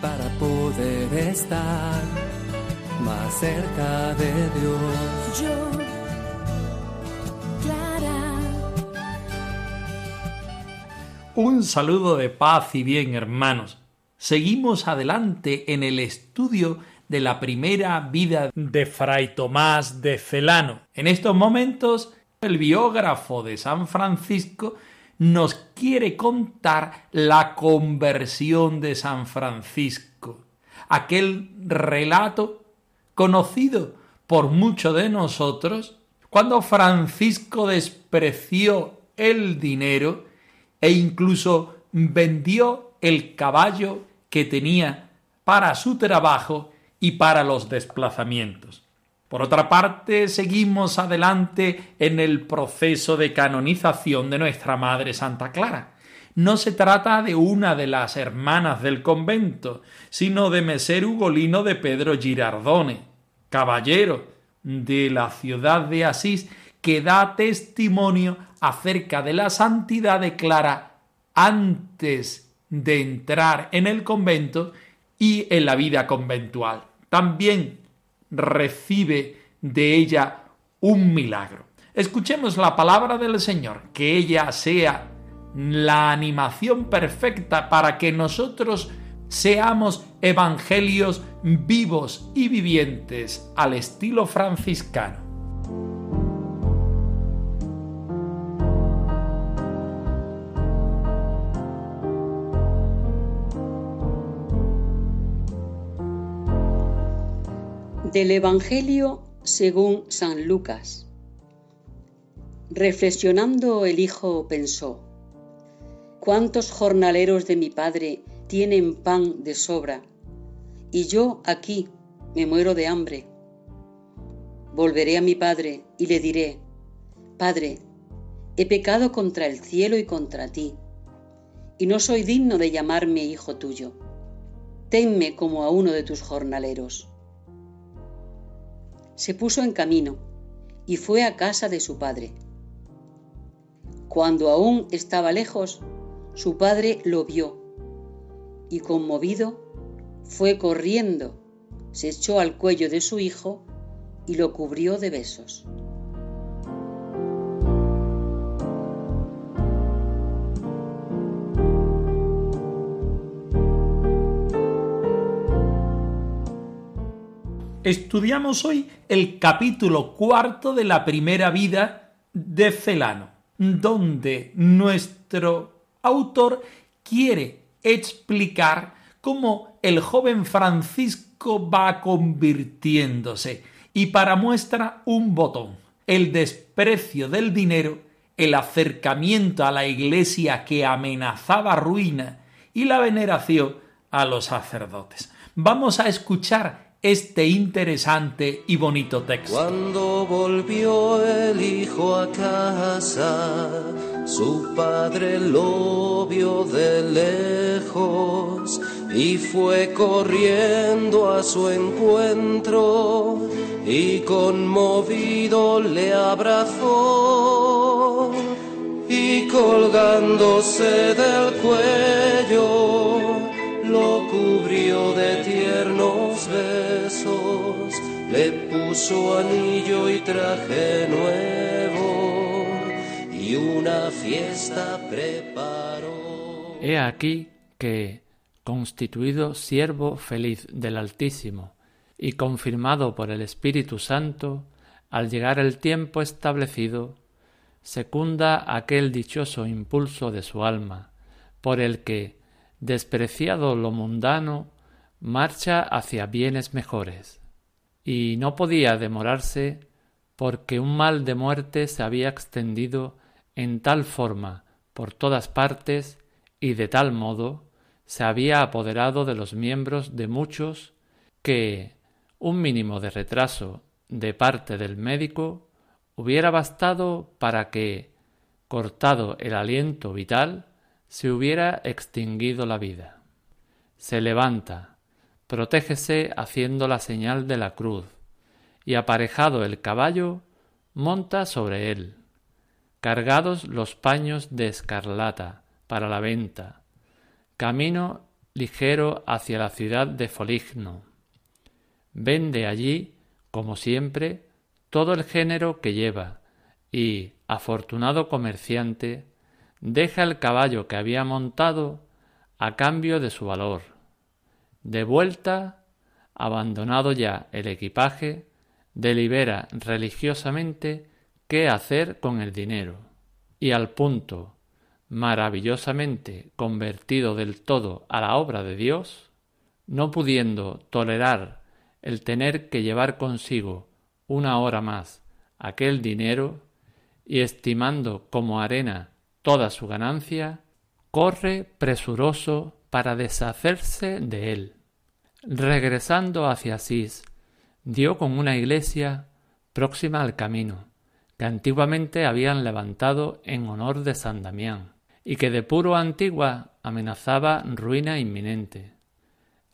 para poder estar más cerca de Dios. Yo, Clara, Un saludo de paz y bien, hermanos. Seguimos adelante en el estudio de la primera vida de Fray Tomás de Celano. En estos momentos, el biógrafo de San Francisco nos quiere contar la conversión de San Francisco, aquel relato conocido por muchos de nosotros, cuando Francisco despreció el dinero e incluso vendió el caballo que tenía para su trabajo y para los desplazamientos. Por otra parte, seguimos adelante en el proceso de canonización de nuestra Madre Santa Clara. No se trata de una de las hermanas del convento, sino de Meser Ugolino de Pedro Girardone, caballero de la ciudad de Asís, que da testimonio acerca de la santidad de Clara antes de entrar en el convento y en la vida conventual. También recibe de ella un milagro. Escuchemos la palabra del Señor, que ella sea la animación perfecta para que nosotros seamos evangelios vivos y vivientes al estilo franciscano. Del Evangelio según San Lucas. Reflexionando el hijo pensó, ¿cuántos jornaleros de mi padre tienen pan de sobra? Y yo aquí me muero de hambre. Volveré a mi padre y le diré, Padre, he pecado contra el cielo y contra ti, y no soy digno de llamarme hijo tuyo. Tenme como a uno de tus jornaleros se puso en camino y fue a casa de su padre. Cuando aún estaba lejos, su padre lo vio y conmovido fue corriendo, se echó al cuello de su hijo y lo cubrió de besos. Estudiamos hoy el capítulo cuarto de la primera vida de Celano, donde nuestro autor quiere explicar cómo el joven Francisco va convirtiéndose y para muestra un botón, el desprecio del dinero, el acercamiento a la iglesia que amenazaba ruina y la veneración a los sacerdotes. Vamos a escuchar este interesante y bonito texto. Cuando volvió el hijo a casa, su padre lo vio de lejos y fue corriendo a su encuentro y conmovido le abrazó y colgándose del cuello lo cubrió de tiernos besos, le puso anillo y traje nuevo y una fiesta preparó. He aquí que, constituido siervo feliz del Altísimo y confirmado por el Espíritu Santo, al llegar el tiempo establecido, secunda aquel dichoso impulso de su alma, por el que, despreciado lo mundano, marcha hacia bienes mejores. Y no podía demorarse porque un mal de muerte se había extendido en tal forma por todas partes y de tal modo se había apoderado de los miembros de muchos que un mínimo de retraso de parte del médico hubiera bastado para que, cortado el aliento vital, se hubiera extinguido la vida. Se levanta, protégese haciendo la señal de la cruz, y aparejado el caballo, monta sobre él, cargados los paños de escarlata para la venta, camino ligero hacia la ciudad de Foligno. Vende allí, como siempre, todo el género que lleva, y, afortunado comerciante, deja el caballo que había montado a cambio de su valor. De vuelta, abandonado ya el equipaje, delibera religiosamente qué hacer con el dinero, y al punto, maravillosamente convertido del todo a la obra de Dios, no pudiendo tolerar el tener que llevar consigo una hora más aquel dinero, y estimando como arena toda su ganancia, corre presuroso para deshacerse de él. Regresando hacia Asís, dio con una iglesia próxima al camino, que antiguamente habían levantado en honor de San Damián, y que de puro antigua amenazaba ruina inminente.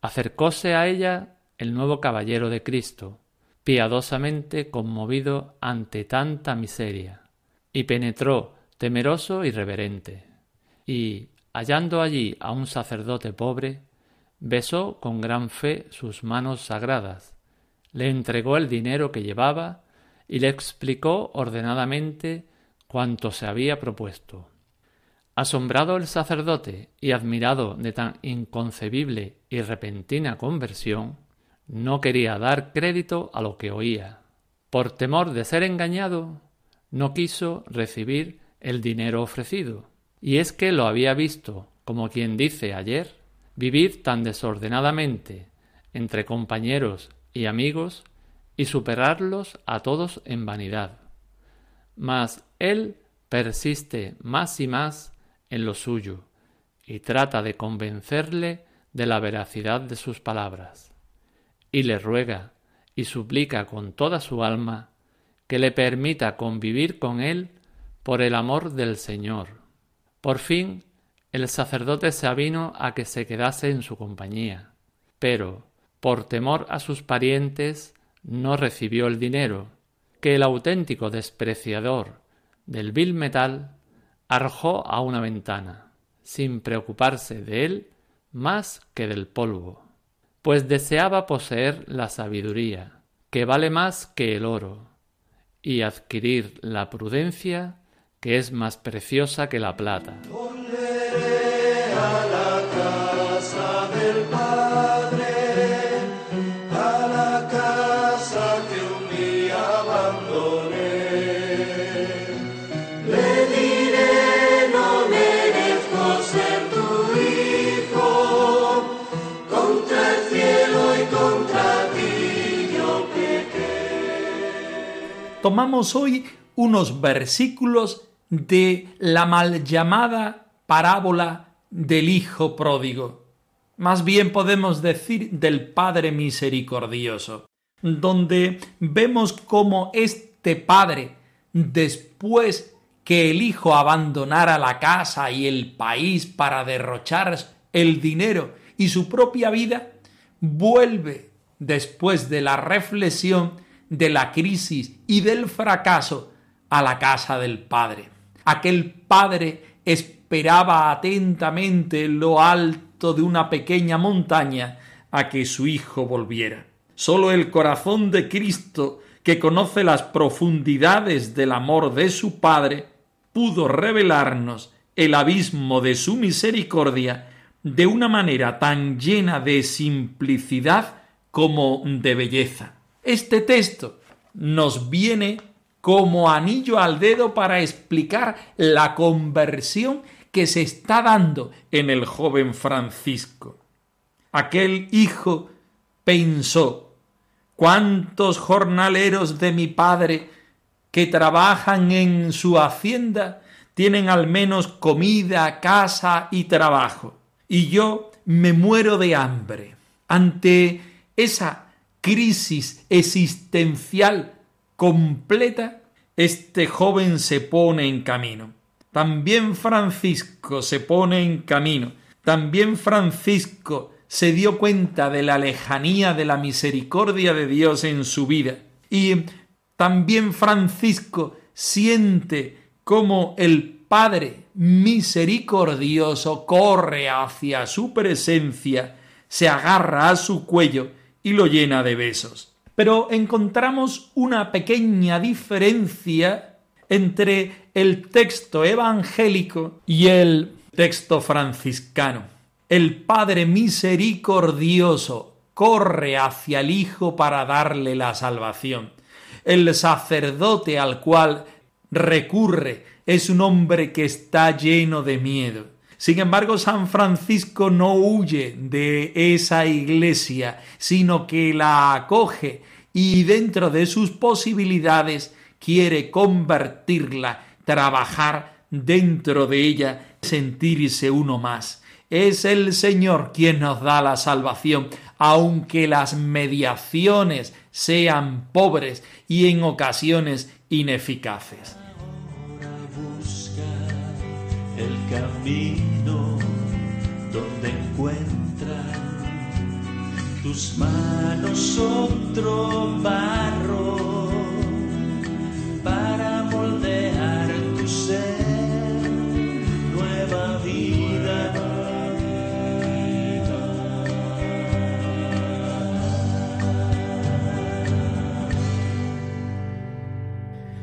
Acercóse a ella el nuevo caballero de Cristo, piadosamente conmovido ante tanta miseria, y penetró temeroso y reverente, y, hallando allí a un sacerdote pobre, besó con gran fe sus manos sagradas, le entregó el dinero que llevaba y le explicó ordenadamente cuanto se había propuesto. Asombrado el sacerdote y admirado de tan inconcebible y repentina conversión, no quería dar crédito a lo que oía. Por temor de ser engañado, no quiso recibir el dinero ofrecido. Y es que lo había visto, como quien dice ayer, vivir tan desordenadamente entre compañeros y amigos y superarlos a todos en vanidad. Mas él persiste más y más en lo suyo y trata de convencerle de la veracidad de sus palabras y le ruega y suplica con toda su alma que le permita convivir con él por el amor del Señor. Por fin el sacerdote se avino a que se quedase en su compañía, pero, por temor a sus parientes, no recibió el dinero, que el auténtico despreciador del vil metal arrojó a una ventana, sin preocuparse de él más que del polvo pues deseaba poseer la sabiduría, que vale más que el oro, y adquirir la prudencia, que es más preciosa que la plata. tomamos hoy unos versículos de la mal llamada parábola del Hijo pródigo. Más bien podemos decir del Padre misericordioso, donde vemos cómo este Padre, después que el Hijo abandonara la casa y el país para derrochar el dinero y su propia vida, vuelve después de la reflexión de la crisis y del fracaso a la casa del Padre. Aquel Padre esperaba atentamente en lo alto de una pequeña montaña a que su Hijo volviera. Solo el corazón de Cristo, que conoce las profundidades del amor de su Padre, pudo revelarnos el abismo de su misericordia de una manera tan llena de simplicidad como de belleza. Este texto nos viene como anillo al dedo para explicar la conversión que se está dando en el joven Francisco. Aquel hijo pensó, ¿cuántos jornaleros de mi padre que trabajan en su hacienda tienen al menos comida, casa y trabajo. Y yo me muero de hambre. Ante esa crisis existencial completa, este joven se pone en camino. También Francisco se pone en camino. También Francisco se dio cuenta de la lejanía de la misericordia de Dios en su vida. Y también Francisco siente como el Padre misericordioso corre hacia su presencia, se agarra a su cuello y lo llena de besos. Pero encontramos una pequeña diferencia entre el texto evangélico y el texto franciscano. El Padre misericordioso corre hacia el Hijo para darle la salvación. El sacerdote al cual recurre es un hombre que está lleno de miedo. Sin embargo, San Francisco no huye de esa iglesia, sino que la acoge y dentro de sus posibilidades quiere convertirla, trabajar dentro de ella, sentirse uno más. Es el Señor quien nos da la salvación, aunque las mediaciones sean pobres y en ocasiones ineficaces. El camino donde encuentran tus manos otro barro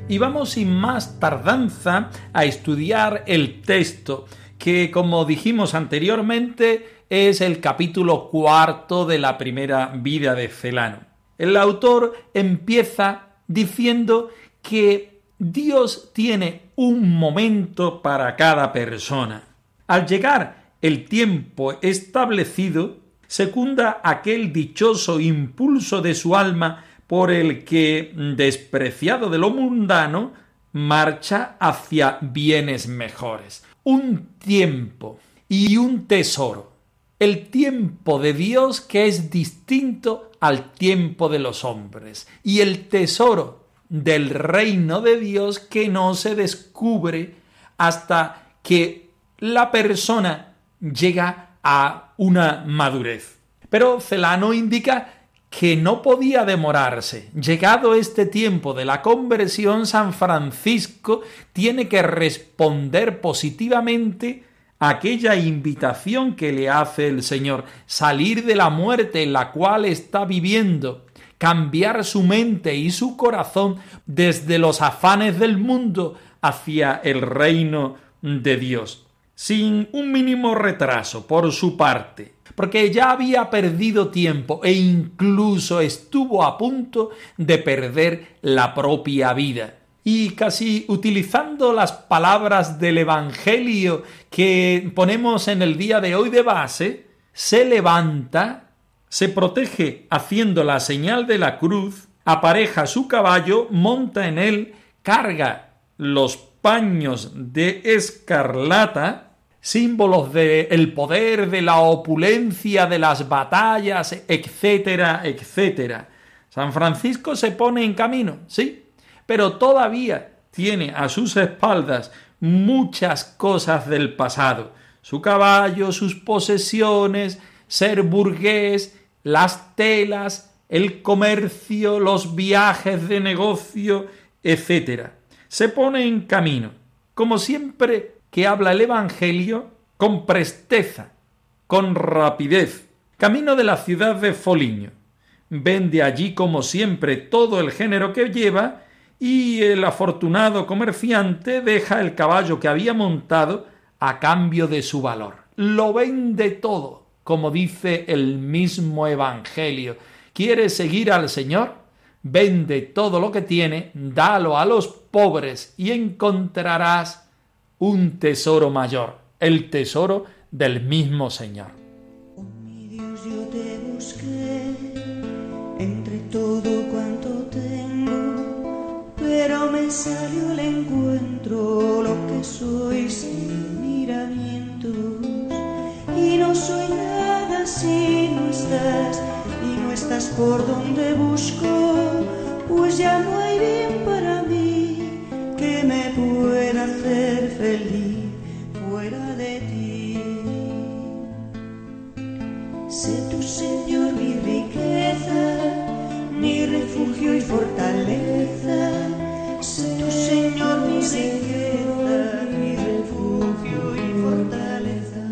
Y vamos sin más tardanza a estudiar el texto, que como dijimos anteriormente es el capítulo cuarto de la primera vida de Celano. El autor empieza diciendo que Dios tiene un momento para cada persona. Al llegar el tiempo establecido, secunda aquel dichoso impulso de su alma por el que, despreciado de lo mundano, marcha hacia bienes mejores. Un tiempo y un tesoro. El tiempo de Dios que es distinto al tiempo de los hombres. Y el tesoro del reino de Dios que no se descubre hasta que la persona llega a una madurez. Pero Celano indica que no podía demorarse. Llegado este tiempo de la conversión, San Francisco tiene que responder positivamente a aquella invitación que le hace el Señor, salir de la muerte en la cual está viviendo, cambiar su mente y su corazón desde los afanes del mundo hacia el reino de Dios, sin un mínimo retraso por su parte porque ya había perdido tiempo e incluso estuvo a punto de perder la propia vida. Y casi utilizando las palabras del Evangelio que ponemos en el día de hoy de base, se levanta, se protege haciendo la señal de la cruz, apareja su caballo, monta en él, carga los paños de escarlata, símbolos del poder, de la opulencia, de las batallas, etcétera, etcétera. San Francisco se pone en camino, sí, pero todavía tiene a sus espaldas muchas cosas del pasado, su caballo, sus posesiones, ser burgués, las telas, el comercio, los viajes de negocio, etcétera. Se pone en camino. Como siempre que habla el Evangelio con presteza, con rapidez, camino de la ciudad de Foliño. Vende allí como siempre todo el género que lleva y el afortunado comerciante deja el caballo que había montado a cambio de su valor. Lo vende todo, como dice el mismo Evangelio. ¿Quieres seguir al Señor? Vende todo lo que tiene, dalo a los pobres y encontrarás un tesoro mayor, el tesoro del mismo Señor. Oh, mi Dios, yo te busqué entre todo cuanto tengo, pero me salió el encuentro lo que soy sin miramientos y no soy nada si no estás y no estás por donde busco, pues ya no hay bien para mí que me feliz fuera de ti. Sé tu Señor mi riqueza, mi refugio y fortaleza. Sé tu Señor mi riqueza, mi refugio y fortaleza.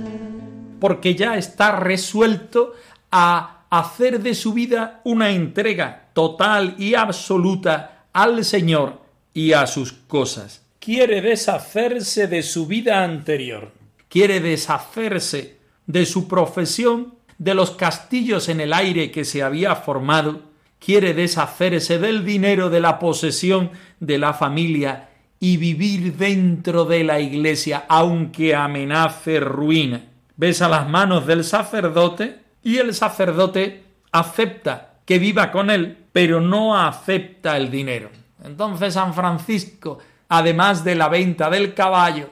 Porque ya está resuelto a hacer de su vida una entrega total y absoluta al Señor y a sus cosas. Quiere deshacerse de su vida anterior. Quiere deshacerse de su profesión, de los castillos en el aire que se había formado. Quiere deshacerse del dinero de la posesión de la familia y vivir dentro de la iglesia, aunque amenace ruina. Besa las manos del sacerdote y el sacerdote acepta que viva con él, pero no acepta el dinero. Entonces San Francisco, además de la venta del caballo,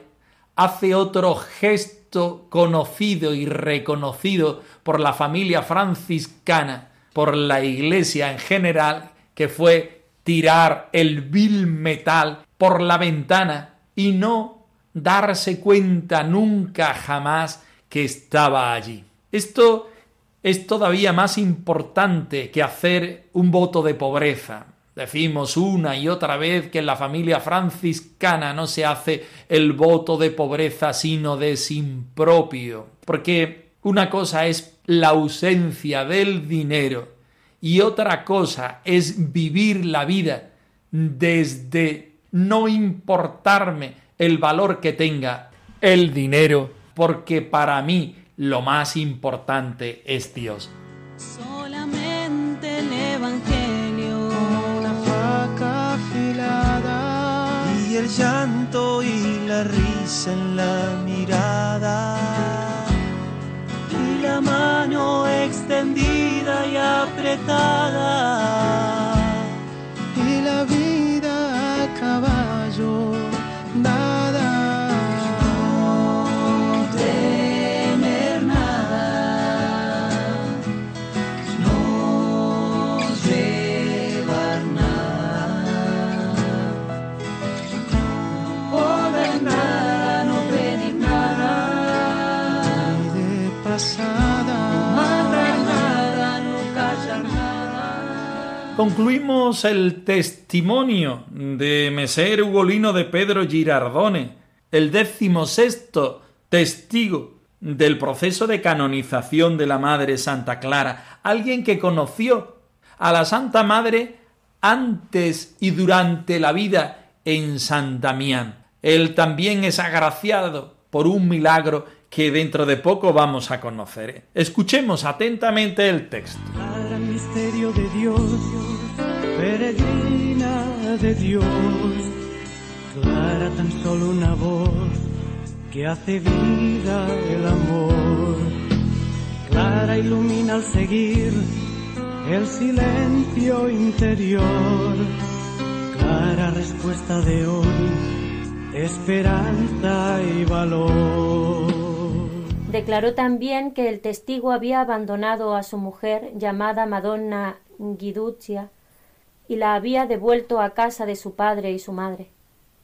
hace otro gesto conocido y reconocido por la familia franciscana, por la iglesia en general, que fue tirar el vil metal por la ventana y no darse cuenta nunca jamás que estaba allí. Esto es todavía más importante que hacer un voto de pobreza. Decimos una y otra vez que en la familia franciscana no se hace el voto de pobreza sino de sin propio, porque una cosa es la ausencia del dinero y otra cosa es vivir la vida desde no importarme el valor que tenga el dinero, porque para mí lo más importante es Dios. El llanto y la risa en la mirada. Y la mano extendida y apretada. Y la vida a caballo Concluimos el testimonio de Meser Ugolino de Pedro Girardone, el décimo sexto testigo del proceso de canonización de la Madre Santa Clara, alguien que conoció a la Santa Madre antes y durante la vida en San Damián. Él también es agraciado por un milagro que dentro de poco vamos a conocer. Escuchemos atentamente el texto. Misterio de Dios, peregrina de Dios, clara tan solo una voz que hace vida el amor. Clara ilumina al seguir el silencio interior. Clara respuesta de hoy, esperanza y valor. Declaró también que el testigo había abandonado a su mujer llamada Madonna Guiduccia y la había devuelto a casa de su padre y su madre.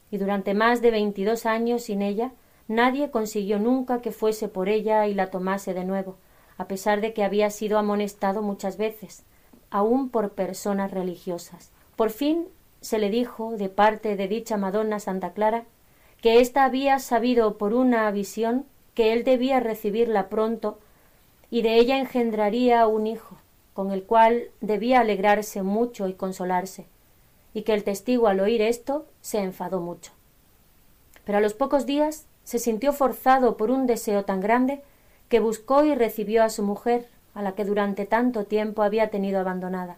Y durante más de veintidós años sin ella, nadie consiguió nunca que fuese por ella y la tomase de nuevo, a pesar de que había sido amonestado muchas veces, aun por personas religiosas. Por fin se le dijo, de parte de dicha Madonna Santa Clara, que ésta había sabido por una visión que él debía recibirla pronto y de ella engendraría un hijo, con el cual debía alegrarse mucho y consolarse, y que el testigo al oír esto se enfadó mucho. Pero a los pocos días se sintió forzado por un deseo tan grande que buscó y recibió a su mujer, a la que durante tanto tiempo había tenido abandonada.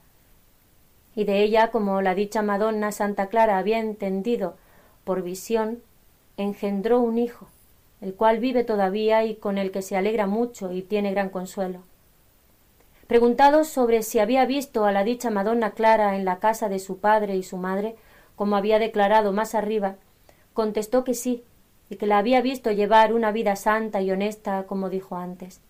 Y de ella, como la dicha Madonna Santa Clara había entendido por visión, engendró un hijo, el cual vive todavía y con el que se alegra mucho y tiene gran consuelo. Preguntado sobre si había visto a la dicha Madonna Clara en la casa de su padre y su madre, como había declarado más arriba, contestó que sí, y que la había visto llevar una vida santa y honesta, como dijo antes.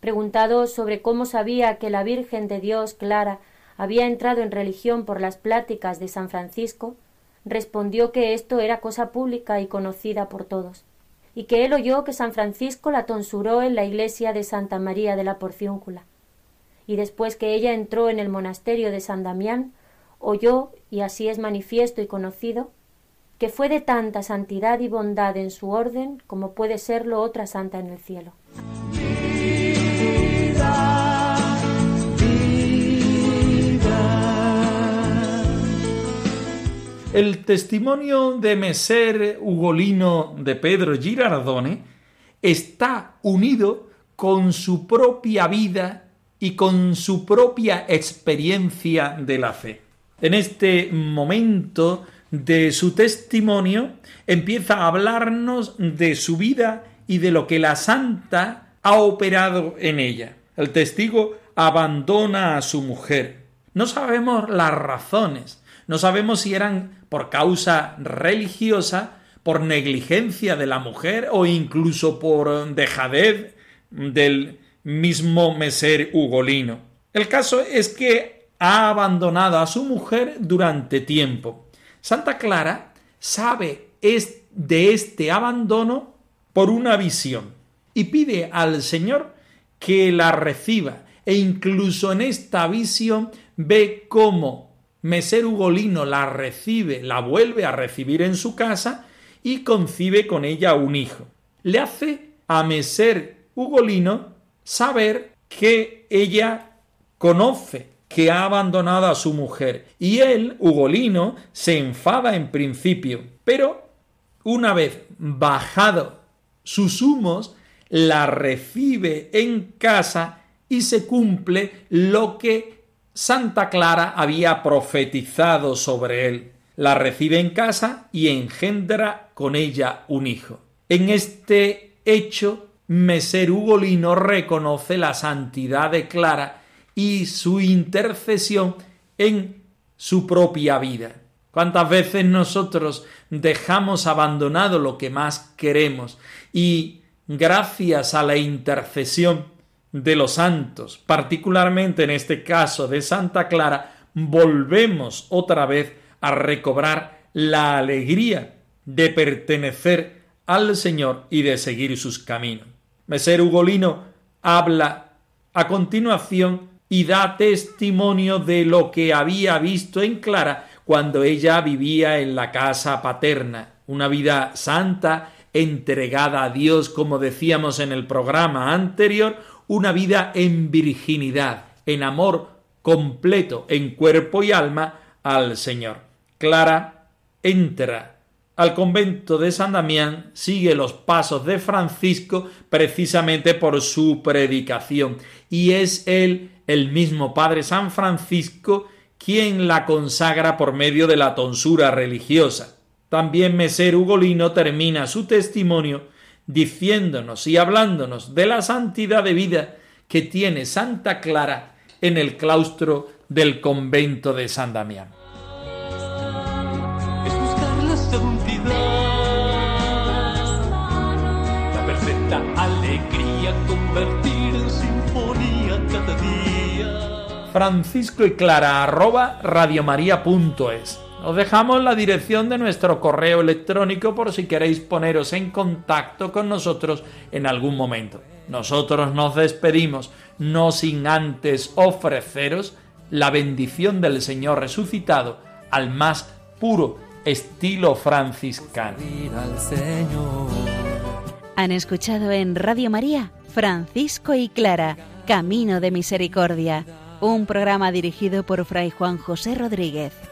Preguntado sobre cómo sabía que la Virgen de Dios Clara había entrado en religión por las pláticas de San Francisco, respondió que esto era cosa pública y conocida por todos, y que él oyó que San Francisco la tonsuró en la iglesia de Santa María de la Porciúncula, y después que ella entró en el monasterio de San Damián, oyó, y así es manifiesto y conocido, que fue de tanta santidad y bondad en su orden como puede serlo otra santa en el cielo. El testimonio de Meser Ugolino de Pedro Girardone está unido con su propia vida y con su propia experiencia de la fe. En este momento de su testimonio empieza a hablarnos de su vida y de lo que la santa ha operado en ella. El testigo abandona a su mujer. No sabemos las razones, no sabemos si eran por causa religiosa, por negligencia de la mujer o incluso por dejadez del mismo meser ugolino. El caso es que ha abandonado a su mujer durante tiempo. Santa Clara sabe de este abandono por una visión y pide al Señor que la reciba e incluso en esta visión ve cómo Meser Ugolino la recibe, la vuelve a recibir en su casa y concibe con ella un hijo. Le hace a Meser Ugolino saber que ella conoce que ha abandonado a su mujer y él, Ugolino, se enfada en principio, pero una vez bajado sus humos, la recibe en casa y se cumple lo que Santa Clara había profetizado sobre él. La recibe en casa y engendra con ella un hijo. En este hecho, Meser Ugolino reconoce la santidad de Clara y su intercesión en su propia vida. ¿Cuántas veces nosotros dejamos abandonado lo que más queremos y gracias a la intercesión de los santos, particularmente en este caso de Santa Clara, volvemos otra vez a recobrar la alegría de pertenecer al Señor y de seguir sus caminos. Meser Ugolino habla a continuación y da testimonio de lo que había visto en Clara cuando ella vivía en la casa paterna, una vida santa, entregada a Dios, como decíamos en el programa anterior, una vida en virginidad, en amor completo, en cuerpo y alma al Señor. Clara entra al convento de San Damián, sigue los pasos de Francisco precisamente por su predicación y es él, el mismo Padre San Francisco, quien la consagra por medio de la tonsura religiosa. También Meser Ugolino termina su testimonio diciéndonos y hablándonos de la santidad de vida que tiene Santa Clara en el claustro del convento de San Damián. Es buscar la santidad, la perfecta alegría, convertir en sinfonía cada día. Francisco y Clara arroba radiomaria.es os dejamos la dirección de nuestro correo electrónico por si queréis poneros en contacto con nosotros en algún momento. Nosotros nos despedimos, no sin antes ofreceros la bendición del Señor resucitado al más puro estilo franciscano. Han escuchado en Radio María Francisco y Clara, Camino de Misericordia, un programa dirigido por Fray Juan José Rodríguez